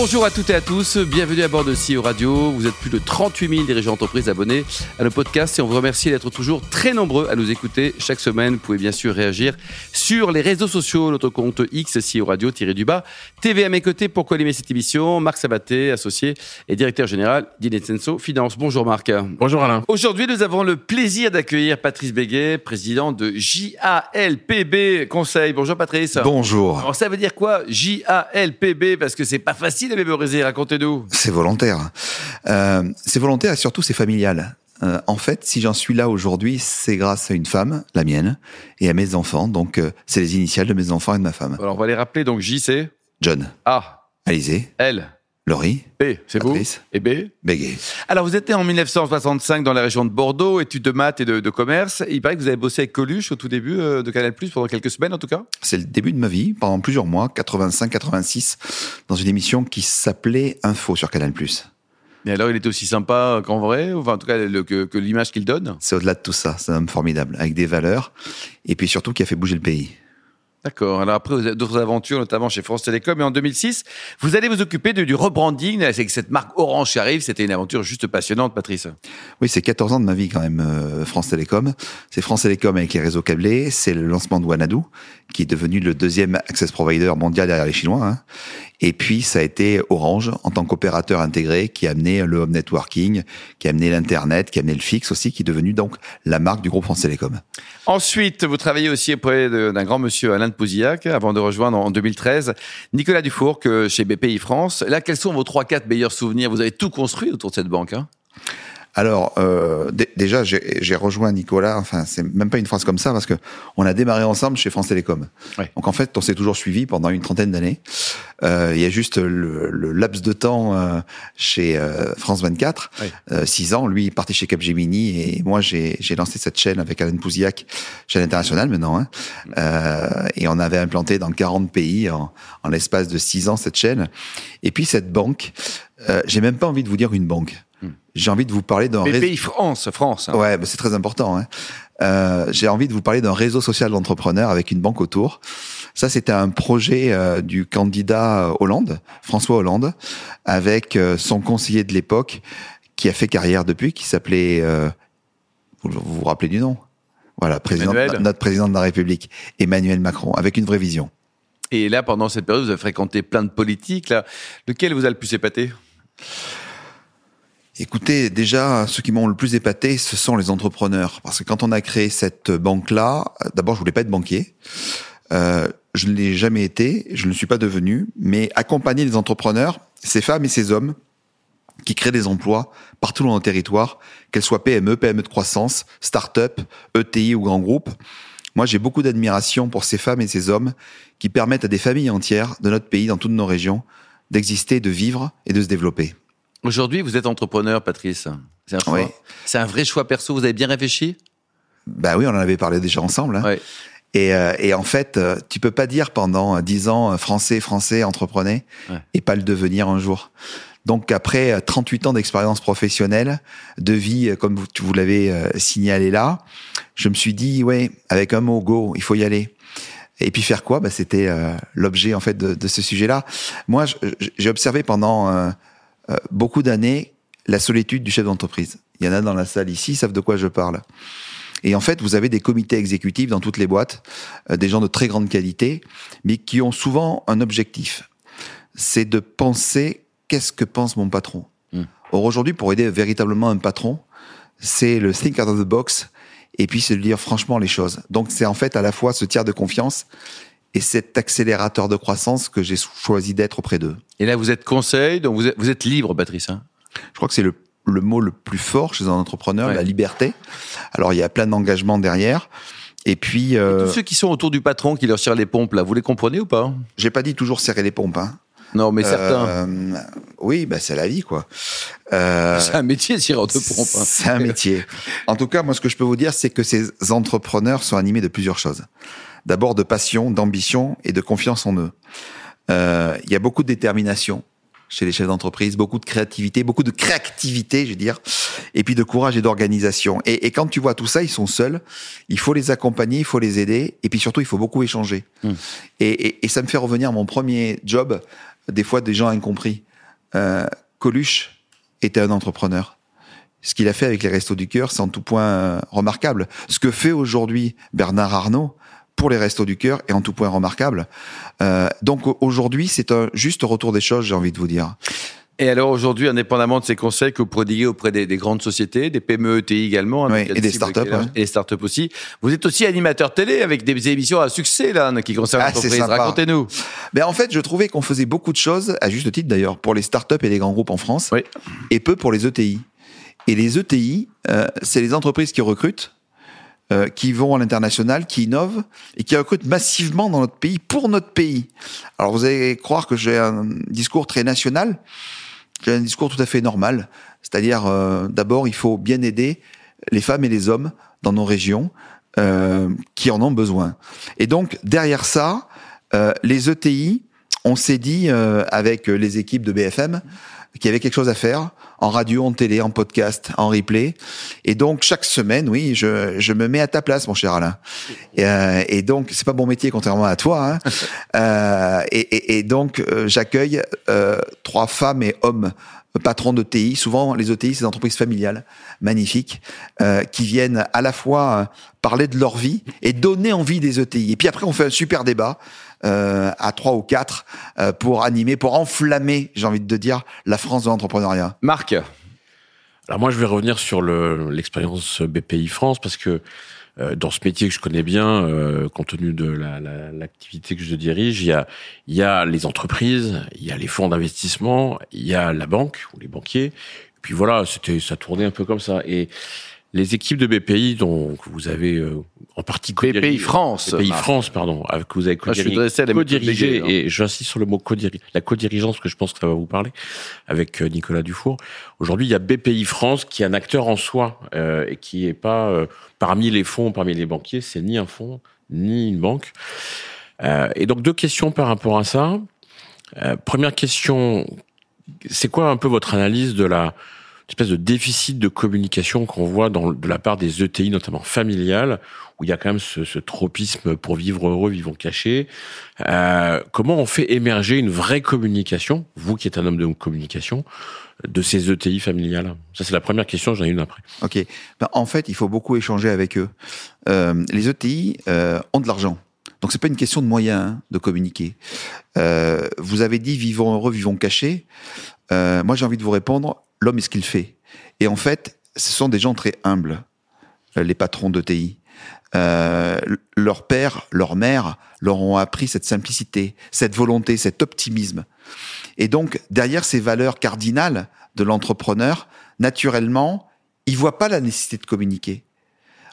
Bonjour à toutes et à tous, bienvenue à bord de CEO Radio. Vous êtes plus de 38 000 dirigeants d'entreprise abonnés à nos podcasts et on vous remercie d'être toujours très nombreux à nous écouter chaque semaine. Vous pouvez bien sûr réagir sur les réseaux sociaux, notre compte X, CEO Radio, tiré du bas. TV à mes côtés pour co-animer cette émission, Marc Sabaté, associé et directeur général d'Inetsenso Finance. Bonjour Marc. Bonjour Alain. Aujourd'hui, nous avons le plaisir d'accueillir Patrice Béguet, président de JALPB Conseil. Bonjour Patrice. Bonjour. Alors ça veut dire quoi JALPB Parce que c'est pas facile à mémoriser, racontez-nous. C'est volontaire. Euh, c'est volontaire et surtout c'est familial. Euh, en fait, si j'en suis là aujourd'hui, c'est grâce à une femme, la mienne, et à mes enfants. Donc, euh, c'est les initiales de mes enfants et de ma femme. Alors on va les rappeler, donc J c'est John, A, Alizé, L, Laurie, B, c'est vous. Et B Béguet. Alors vous étiez en 1965 dans la région de Bordeaux, études de maths et de, de commerce. Il paraît que vous avez bossé avec Coluche au tout début euh, de Canal+, pendant quelques semaines en tout cas? C'est le début de ma vie, pendant plusieurs mois, 85-86, dans une émission qui s'appelait Info sur Canal+. Mais alors il était aussi sympa qu'en vrai, enfin en tout cas le- que, que l'image qu'il donne? C'est au-delà de tout ça, c'est un homme formidable, avec des valeurs, et puis surtout qui a fait bouger le pays. D'accord. Alors après, vous avez d'autres aventures, notamment chez France Télécom. Et en 2006, vous allez vous occuper de- du rebranding avec cette marque Orange arrive. C'était une aventure juste passionnante, Patrice. Oui, c'est 14 ans de ma vie quand même, euh, France Télécom. C'est France Télécom avec les réseaux câblés, c'est le lancement de Wanadu, qui est devenu le deuxième access provider mondial derrière les Chinois. hein. Et puis, ça a été Orange, en tant qu'opérateur intégré, qui a amené le home networking, qui a amené l'Internet, qui a amené le fixe aussi, qui est devenu donc la marque du groupe France Télécom. Ensuite, vous travaillez aussi auprès d'un grand monsieur Alain de Pouzillac, avant de rejoindre en 2013 Nicolas Dufour chez BPI France. Là, quels sont vos trois, quatre meilleurs souvenirs? Vous avez tout construit autour de cette banque. Hein? Alors, euh, dé- déjà, j'ai rejoint Nicolas. Enfin, c'est même pas une phrase comme ça parce que on a démarré ensemble chez France Télécom. Ouais. Donc en fait, on s'est toujours suivi pendant une trentaine d'années. Euh, il y a juste le, le laps de temps euh, chez euh, France 24, Ouais. euh, six ans. Lui, il partait chez Capgemini et moi, j'ai lancé cette chaîne avec Alain Pouzillac, chaîne internationale maintenant. Hein. Euh, et on avait implanté dans 40 pays en, en l'espace de six ans cette chaîne. Et puis cette banque, euh, j'ai même pas envie de vous dire une banque. J'ai envie de vous parler d'un réseau. France, France. hein. Ouais, bah, c'est très important. Hein. Euh, J'ai envie de vous parler d'un réseau social d'entrepreneurs avec une banque autour. Ça, c'était un projet euh, du candidat Hollande, François Hollande, avec euh, son conseiller de l'époque, qui a fait carrière depuis, qui s'appelait, euh, vous, vous vous rappelez du nom? Voilà, président, notre président de la République, Emmanuel Macron, avec une vraie vision. Et là, pendant cette période, vous avez fréquenté plein de politiques. Là. Lequel vous a le plus épaté? Écoutez, déjà, ceux qui m'ont le plus épaté, ce sont les entrepreneurs. Parce que quand on a créé cette banque-là, euh, d'abord, je voulais pas être banquier. Euh, je ne l'ai jamais été, je ne le suis pas devenu. Mais accompagner les entrepreneurs, ces femmes et ces hommes qui créent des emplois partout dans nos territoires, qu'elles soient PME, PME de croissance, start-up, ETI ou grands groupes. Moi, j'ai beaucoup d'admiration pour ces femmes et ces hommes qui permettent à des familles entières de notre pays, dans toutes nos régions, d'exister, de vivre et de se développer. Aujourd'hui, vous êtes entrepreneur, Patrice. C'est un choix. Oui. C'est un vrai choix perso. Vous avez bien réfléchi? Bah oui, on en avait parlé déjà ensemble. hein. Et, euh, et en fait, euh, tu peux pas dire pendant euh, dix ans français, français, entreprenez, Ouais. et pas le devenir un jour. Donc après euh, 38 ans d'expérience professionnelle, de vie, comme vous, vous l'avez signalé là, je me suis dit, ouais, avec un mot, go, il faut y aller. Et puis faire quoi? Bah, C'était euh, l'objet en fait de, de ce sujet-là. Moi, j'ai observé pendant euh, euh, beaucoup d'années la solitude du chef d'entreprise. Il y en a dans la salle ici, ils savent de quoi je parle. Et en fait, vous avez des comités exécutifs dans toutes les boîtes, euh, des gens de très grande qualité, mais qui ont souvent un objectif. C'est de penser qu'est-ce que pense mon patron? Mm. Or aujourd'hui, pour aider véritablement un patron, c'est le think out of the box et puis c'est de dire franchement les choses. Donc c'est en fait à la fois ce tiers de confiance et cet accélérateur de croissance que j'ai choisi d'être auprès d'eux. Et là, vous êtes conseil, donc vous êtes, vous êtes libre, Patrice. hein Je crois que c'est le, le mot le plus fort chez un entrepreneur, Ouais. la liberté. Alors il y a plein d'engagements derrière. Et puis, euh, Tous ceux qui sont autour du patron, qui leur tirent les pompes, là, vous les comprenez ou pas? J'ai pas dit toujours serrer les pompes. Hein. Non, mais certains. Euh, oui, bah, c'est la vie, quoi. Euh, C'est un métier, tireur de pompe. hein. C'est un métier. En tout cas, moi, ce que je peux vous dire, c'est que ces entrepreneurs sont animés de plusieurs choses. D'abord, de passion, d'ambition et de confiance en eux. Euh, Il y a beaucoup de détermination. chez les chefs d'entreprise, beaucoup de créativité, beaucoup de créativité, je veux dire, et puis de courage et d'organisation. Et, et, quand tu vois tout ça, ils sont seuls. Il faut les accompagner, il faut les aider, et puis surtout, il faut beaucoup échanger. Mmh. Et, et, et, ça me fait revenir à mon premier job, des fois des gens incompris. Euh, Coluche était un entrepreneur. Ce qu'il a fait avec les Restos du Cœur, c'est en tout point euh, remarquable. Ce que fait aujourd'hui Bernard Arnault, pour les Restos du Cœur est en tout point remarquable. Euh, donc aujourd'hui, c'est un juste retour des choses, j'ai envie de vous dire. Et alors aujourd'hui, indépendamment de ces conseils que vous prodiguez auprès des, des grandes sociétés, des PME, ETI également, oui, et des startups, ouais. et des startups aussi, vous êtes aussi animateur télé avec des émissions à succès là qui concernent ah, l'entreprise. Racontez-nous. Ben en fait, je trouvais qu'on faisait beaucoup de choses, à juste titre d'ailleurs, pour les startups et les grands groupes en France, oui. et peu pour les ETI. Et les ETI, euh, c'est les entreprises qui recrutent euh, qui vont à l'international, qui innovent et qui recrutent massivement dans notre pays pour notre pays. Alors vous allez croire que j'ai un discours très national, j'ai un discours tout à fait normal, c'est-à-dire euh, d'abord il faut bien aider les femmes et les hommes dans nos régions euh, qui en ont besoin. Et donc derrière ça, les ETI, on s'est dit avec les équipes de BFM qu'il y avait quelque chose à faire en radio, en télé, en podcast, en replay. Et donc chaque semaine, oui, je, je me mets à ta place, mon cher Alain. Et, euh, et donc c'est pas mon métier contrairement à toi. Hein. euh, et, et, et, donc euh, j'accueille euh, trois femmes et hommes patrons de TI. Souvent, les ETI, c'est des entreprises familiales, magnifiques, euh, qui viennent à la fois parler de leur vie et donner envie des ETI. Et puis après, on fait un super débat euh, à trois ou quatre euh, pour animer, pour enflammer, j'ai envie de dire, la France de l'entrepreneuriat. Marc Alors moi, je vais revenir sur l'expérience BPI France parce que euh, dans ce métier que je connais bien, euh, compte tenu de l'activité la, que je dirige, il y, a, il y a les entreprises, il y a les fonds d'investissement, il y a la banque ou les banquiers. Et puis voilà, c'était ça tournait un peu comme ça. Et les équipes de BPI, dont vous avez euh, en partie BPI France, BPI France, pardon, avec que vous avez co-dirigé, co hein. et j'insiste sur le mot co la co-dirigeance, parce que je pense que ça va vous parler, avec euh, Nicolas Dufour. Aujourd'hui, il y a BPI France qui est un acteur en soi euh, et qui est pas euh, parmi les fonds, parmi les banquiers, c'est ni un fonds ni une banque. et donc deux questions par rapport à ça. première question, c'est quoi un peu votre analyse de la espèce de déficit de communication qu'on voit de la part des ETI, notamment familiales, où il y a quand même ce, tropisme pour vivre heureux, vivons cachés. Euh, comment on fait émerger une vraie communication, vous qui êtes un homme de communication, de ces ETI familiales? Ça, c'est la première question, j'en ai une après. Ok. Ben, en fait, il faut beaucoup échanger avec eux. Euh, les ETI euh, ont de l'argent. Donc c'est pas une question de moyens hein, de communiquer. Vous avez dit vivons heureux, vivons cachés. Moi j'ai envie de vous répondre l'homme est ce qu'il fait. Et en fait, ce sont des gens très humbles, euh, les patrons de TI. Euh, leur père, leur mère leur ont appris cette simplicité, cette volonté, cet optimisme. Et donc, derrière ces valeurs cardinales de l'entrepreneur, naturellement, ils voient pas la nécessité de communiquer.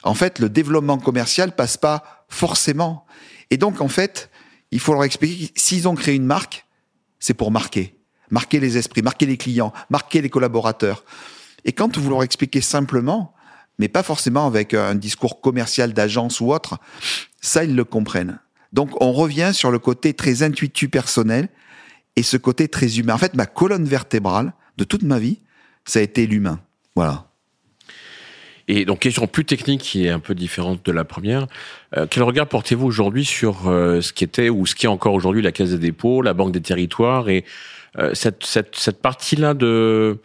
En fait, le développement commercial passe pas forcément. Et donc, en fait, il faut leur expliquer s'ils ont créé une marque, c'est pour marquer marquer les esprits, marquer les clients, marquer les collaborateurs. Et quand vous leur expliquez simplement, mais pas forcément avec un discours commercial d'agence ou autre, ça, ils le comprennent. Donc, on revient sur le côté très intuitu personnel et ce côté très humain. En fait, ma colonne vertébrale de toute ma vie, ça a été l'humain. Voilà. Et donc, question plus technique qui est un peu différente de la première. Euh, quel regard portez-vous aujourd'hui sur euh, ce qui était ou ce qui est encore aujourd'hui la Caisse des dépôts, la Banque des territoires et cette, cette, cette partie-là de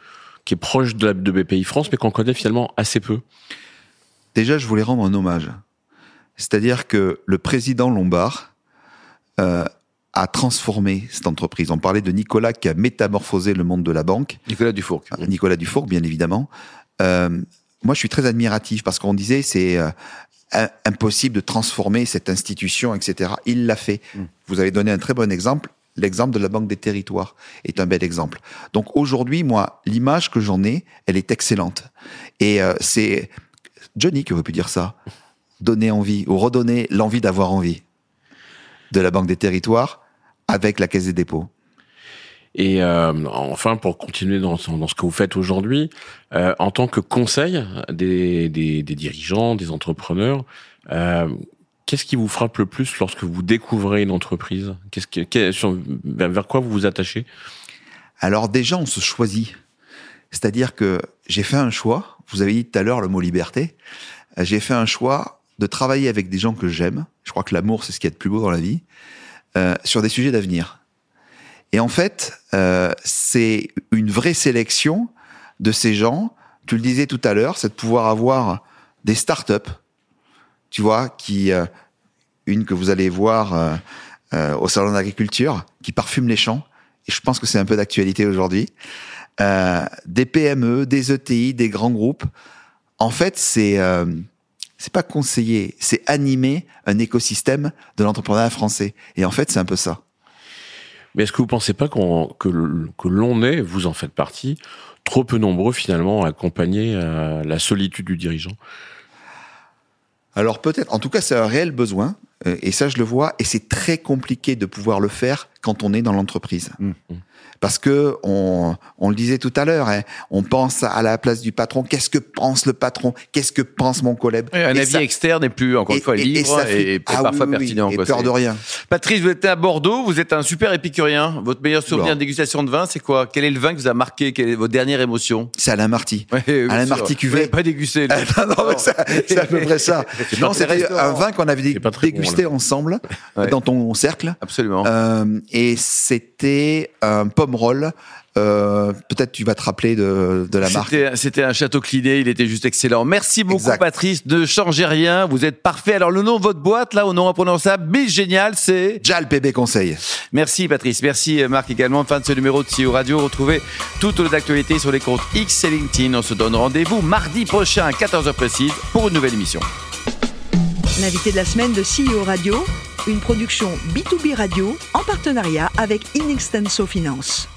qui est proche de, la, de BPI France, mais qu'on connaît finalement assez peu Déjà, je voulais rendre un hommage. C'est-à-dire que le président Lombard euh, a transformé cette entreprise. On parlait de Nicolas qui a métamorphosé le monde de la banque. Nicolas Dufour. Nicolas Dufour, bien évidemment. Euh, moi, je suis très admiratif parce qu'on disait c'est euh, impossible de transformer cette institution, etc. Il l'a fait. Mm. Vous avez donné un très bon exemple. L'exemple de la Banque des Territoires est un bel exemple. Donc aujourd'hui, moi, l'image que j'en ai, elle est excellente. Et euh, c'est Johnny qui aurait pu dire ça. Donner envie ou redonner l'envie d'avoir envie de la Banque des Territoires avec la Caisse des dépôts. Et euh, enfin, pour continuer dans, ce que vous faites aujourd'hui, euh, en tant que conseil des, des, des dirigeants, des entrepreneurs, euh, Qu'est-ce qui vous frappe le plus lorsque vous découvrez une entreprise? Qu'est-ce vers quoi vous vous attachez? Alors déjà, on se choisit. C'est-à-dire que j'ai fait un choix. Vous avez dit tout à l'heure le mot liberté. J'ai fait un choix de travailler avec des gens que j'aime. Je crois que l'amour, c'est ce qu'il y a de plus beau dans la vie. Euh, sur des sujets d'avenir. Et en fait, euh, c'est une vraie sélection de ces gens. Tu le disais tout à l'heure, c'est de pouvoir avoir des startups, tu vois, qui euh, une que vous allez voir euh, euh, au salon d'agriculture, qui parfume les champs. Et je pense que c'est un peu d'actualité aujourd'hui. Des PME, des ETI, des grands groupes. En fait, c'est c'est pas conseiller, c'est animer un écosystème de l'entrepreneuriat français. Et en fait, c'est un peu ça. Mais est-ce que vous pensez pas que, que l'on est, vous en faites partie, trop peu nombreux finalement à accompagner la solitude du dirigeant? Alors peut-être, en tout cas c'est un réel besoin, et ça je le vois, et c'est très compliqué de pouvoir le faire quand on est dans l'entreprise. Mmh parce que on, on le disait tout à l'heure, hein, on pense à la place du patron. Qu'est-ce que pense le patron? Qu'est-ce que pense mon collègue? Un avis externe n'est plus encore une fois libre et, ah parfois pertinent. et peur de rien. Patrice, vous êtes à Bordeaux, vous êtes un super épicurien. Votre meilleur souvenir de dégustation de vin, c'est quoi? Quel est le vin qui vous a marqué? Quelle est votre dernière émotion? C'est Alain Marty. Alain Marty cuvée. pas dégusté. non, non, c'est à peu près ça. non, c'était un vin qu'on avait dégusté ensemble dans ton cercle. Absolument. Euh, et c'était un pomme roll euh, peut-être tu vas te rappeler de, de la marque. C'était un château cliné, il était juste excellent. Merci beaucoup Patrice, ne changez rien, vous êtes parfait. Alors le nom de votre boîte, là, au nom imprononçable, mais génial, c'est... JAL PB Conseil. Merci Patrice, merci Marc également. Fin de ce numéro de CEO Radio, retrouvez toute l'actualité sur les comptes X et LinkedIn. On se donne rendez-vous mardi prochain à 14h précise pour une nouvelle émission. L'invité de la semaine de CEO Radio, une production B2B Radio en partenariat avec Inextenso Finance.